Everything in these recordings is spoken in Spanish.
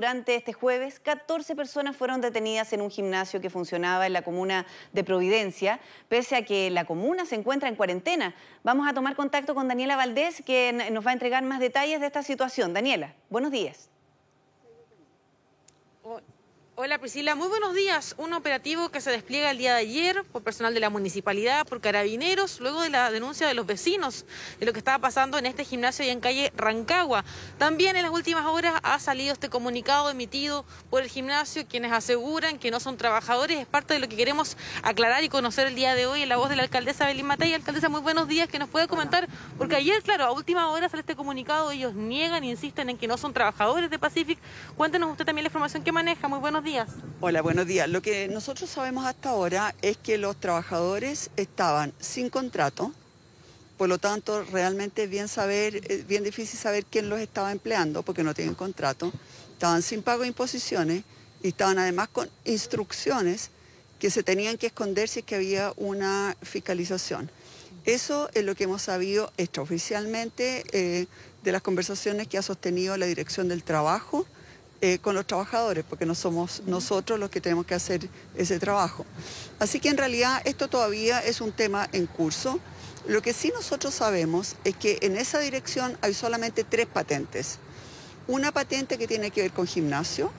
durante este jueves, 14 personas fueron detenidas en un gimnasio que funcionaba en la comuna de Providencia, pese a que la comuna se encuentra en cuarentena. Vamos a tomar contacto con Daniela Valdés, que nos va a entregar más detalles de esta situación. Daniela, buenos días. Hola Priscila, muy buenos días. Un operativo que se despliega el día de ayer por personal de la municipalidad, por carabineros, luego de la denuncia de los vecinos de lo que estaba pasando en este gimnasio y en calle Rancagua. También en las últimas horas ha salido este comunicado emitido por el gimnasio, quienes aseguran que no son trabajadores. Es parte de lo que queremos aclarar y conocer el día de hoy en la voz de la alcaldesa Belín Matei. Alcaldesa, muy buenos días, que nos puede comentar, porque ayer, claro, a última hora sale este comunicado, ellos niegan, insisten en que no son trabajadores de Pacific. Cuéntenos usted también la información que maneja. Muy buenos días. Hola, buenos días. Lo que nosotros sabemos hasta ahora es que los trabajadores estaban sin contrato, por lo tanto, realmente es bien saber, es bien difícil saber quién los estaba empleando porque no tienen contrato. Estaban sin pago de imposiciones y estaban además con instrucciones que se tenían que esconder si es que había una fiscalización. Eso es lo que hemos sabido extraoficialmente eh, de las conversaciones que ha sostenido la Dirección del Trabajo eh, con los trabajadores, porque no somos nosotros los que tenemos que hacer ese trabajo. Así que en realidad esto todavía es un tema en curso. Lo que sí nosotros sabemos es que en esa dirección hay solamente tres patentes. Una patente que tiene que ver con gimnasio,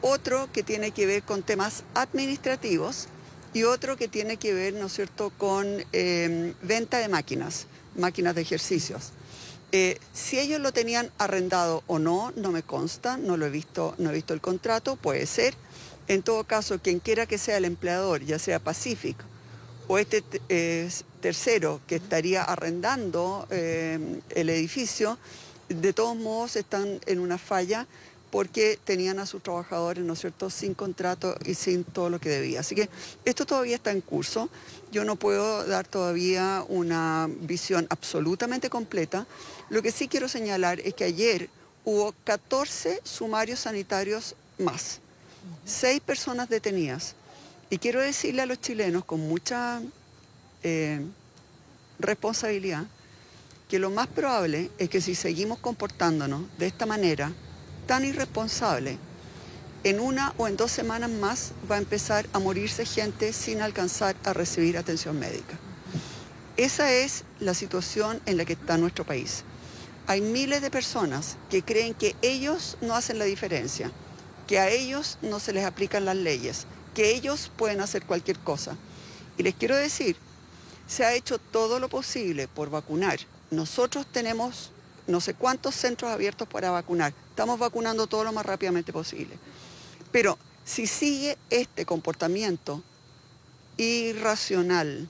otro que tiene que ver con temas administrativos y otro que tiene que ver, ¿no es cierto?, con eh, venta de máquinas, máquinas de ejercicios. Eh, si ellos lo tenían arrendado o no, no me consta, no lo he visto, no he visto el contrato, puede ser. En todo caso, quien quiera que sea el empleador, ya sea Pacific o este eh, tercero que estaría arrendando eh, el edificio, de todos modos están en una falla porque tenían a sus trabajadores, ¿no es cierto?, sin contrato y sin todo lo que debía. Así que esto todavía está en curso. Yo no puedo dar todavía una visión absolutamente completa. Lo que sí quiero señalar es que ayer hubo 14 sumarios sanitarios más, seis personas detenidas. Y quiero decirle a los chilenos con mucha eh, responsabilidad que lo más probable es que si seguimos comportándonos de esta manera, tan irresponsable, en una o en dos semanas más va a empezar a morirse gente sin alcanzar a recibir atención médica. Esa es la situación en la que está nuestro país. Hay miles de personas que creen que ellos no hacen la diferencia, que a ellos no se les aplican las leyes, que ellos pueden hacer cualquier cosa. Y les quiero decir, se ha hecho todo lo posible por vacunar. Nosotros tenemos no sé cuántos centros abiertos para vacunar. Estamos vacunando todo lo más rápidamente posible. Pero si sigue este comportamiento irracional,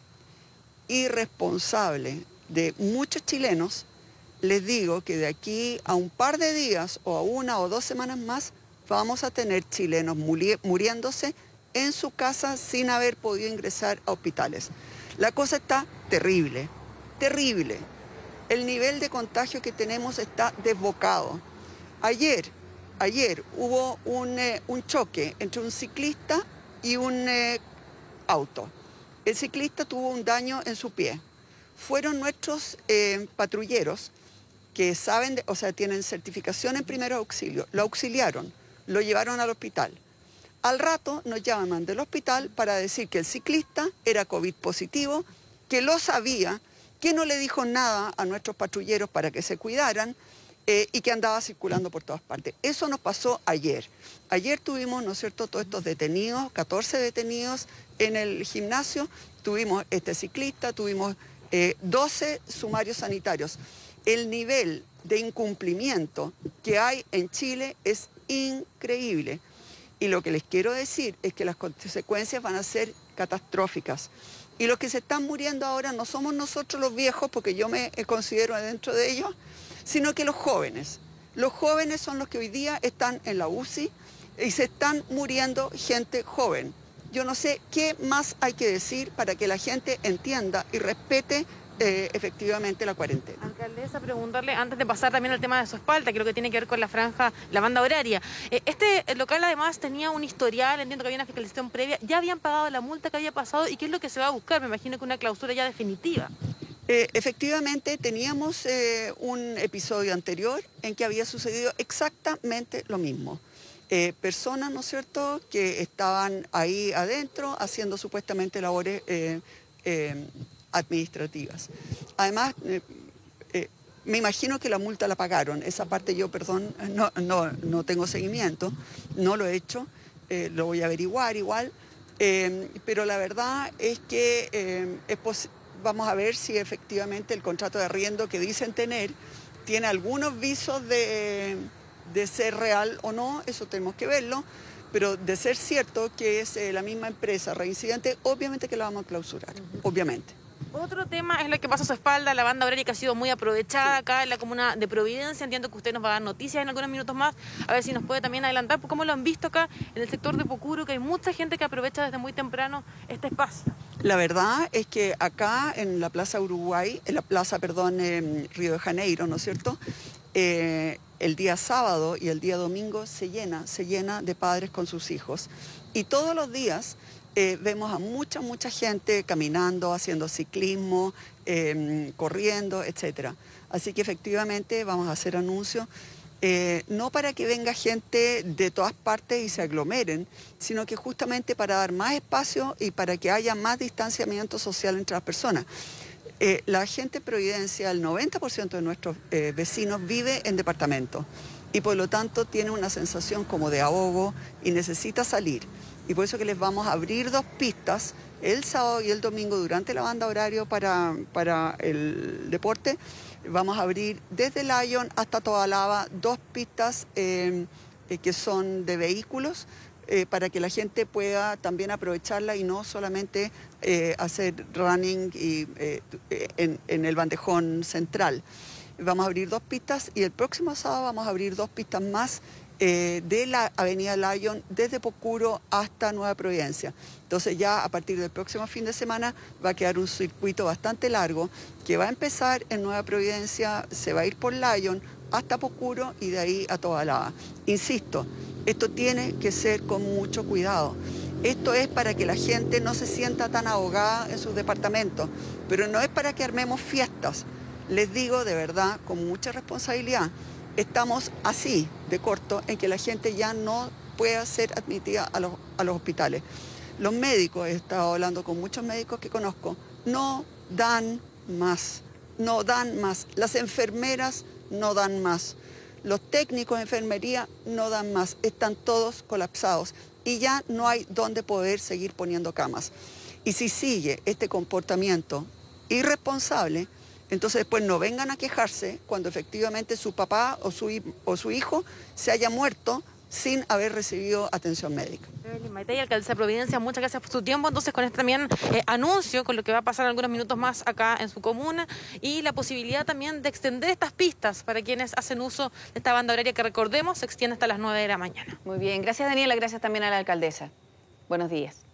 irresponsable de muchos chilenos, les digo que de aquí a un par de días o a una o dos semanas más vamos a tener chilenos muriéndose en su casa sin haber podido ingresar a hospitales. La cosa está terrible, terrible el nivel de contagio que tenemos está desbocado. Ayer, ayer hubo un, eh, choque entre un ciclista y un eh, auto. El ciclista tuvo un daño en su pie. Fueron nuestros eh, patrulleros que saben, o sea, tienen certificación en primer auxilio, lo auxiliaron, lo llevaron al hospital. Al rato nos llaman del hospital para decir que el ciclista era COVID positivo, que lo sabía, que no le dijo nada a nuestros patrulleros para que se cuidaran eh, y que andaba circulando por todas partes. Eso nos pasó ayer. Ayer tuvimos, ¿no es cierto?, todos estos detenidos, 14 detenidos en el gimnasio, tuvimos este ciclista, tuvimos 12 eh, sumarios sanitarios. El nivel de incumplimiento que hay en Chile es increíble. Y lo que les quiero decir es que las consecuencias van a ser catastróficas. Y los que se están muriendo ahora no somos nosotros los viejos, porque yo me considero dentro de ellos, sino que los jóvenes. Los jóvenes son los que hoy día están en la UCI y se están muriendo gente joven. Yo no sé qué más hay que decir para que la gente entienda y respete eh, efectivamente la cuarentena. Alcaldesa, preguntarle, antes de pasar también al tema de su espalda, creo que tiene que ver con la franja, la banda horaria. Eh, este local además tenía un historial, entiendo que había una fiscalización previa, ya habían pagado la multa que había pasado y qué es lo que se va a buscar, me imagino que una clausura ya definitiva. Eh, efectivamente, teníamos un episodio anterior en que había sucedido exactamente lo mismo. eh, personas, ¿no es cierto?, que estaban ahí adentro haciendo supuestamente labores eh, eh, administrativas. Además, me imagino que la multa la pagaron. Esa parte yo, perdón, no, no, no tengo seguimiento, no lo he hecho, lo voy a averiguar igual. pero la verdad es que vamos a ver si efectivamente el contrato de arriendo que dicen tener tiene algunos visos de de ser real o no, eso tenemos que verlo, pero de ser cierto que es eh, la misma empresa reincidente, obviamente que la vamos a clausurar, obviamente. Otro tema es lo que pasa a su espalda, la banda obrera que ha sido muy aprovechada acá en la comuna de Providencia. Entiendo que usted nos va a dar noticias en algunos minutos más, a ver si nos puede también adelantar, cómo lo han visto acá en el sector de Pocuro, que hay mucha gente que aprovecha desde muy temprano este espacio. La verdad es que acá en la Plaza Uruguay, en la Plaza, perdón, en Río de Janeiro, ¿no es cierto? Eh, el día sábado y el día domingo se llena, se llena de padres con sus hijos. Y todos los días eh, vemos a mucha, mucha gente caminando, haciendo ciclismo, em, corriendo, etc. Así que efectivamente vamos a hacer anuncios, eh, no para que venga gente de todas partes y se aglomeren, sino que justamente para dar más espacio y para que haya más distanciamiento social entre las personas. Eh, la gente de Providencia, el 90% de nuestros vecinos vive en departamento y por lo tanto tiene una sensación como de ahogo y necesita salir. Y por eso que les vamos a abrir dos pistas el sábado y el domingo durante la banda horario para, para el deporte. Vamos a abrir desde Lyon hasta Tobalaba dos pistas eh, que son de vehículos eh, para que la gente pueda también aprovecharla y no solamente eh, hacer running eh, en, el bandejón central. Vamos a abrir dos pistas y el próximo sábado vamos a abrir dos pistas más de la Avenida Lyon desde Pocuro hasta Nueva Providencia. Entonces ya a partir del próximo fin de semana va a quedar un circuito bastante largo que va a empezar en Nueva Providencia, se va a ir por Lyon hasta Pocuro y de ahí a Tobalaba. Insisto, esto tiene que ser con mucho cuidado. Esto es para que la gente no se sienta tan ahogada en sus departamentos, pero no es para que armemos fiestas. Les digo de verdad, con mucha responsabilidad, estamos así de corto en que la gente ya no pueda ser admitida a los, a los hospitales. Los médicos, he estado hablando con muchos médicos que conozco, no dan más, no dan más. Las enfermeras no dan más. Los técnicos de enfermería no dan más, están todos colapsados y ya no hay dónde poder seguir poniendo camas. Y si sigue este comportamiento irresponsable, entonces después no vengan a quejarse cuando efectivamente su papá o su, o su hijo se haya muerto sin haber recibido atención médica. Maite, alcaldesa de Providencia, muchas gracias por su tiempo. Entonces, con este también eh, anuncio, con lo que va a pasar algunos minutos más acá en su comuna y la posibilidad también de extender estas pistas para quienes hacen uso de esta banda horaria que recordemos se extiende hasta las 9 de la mañana. Muy bien, gracias Daniela, gracias también a la alcaldesa. Buenos días.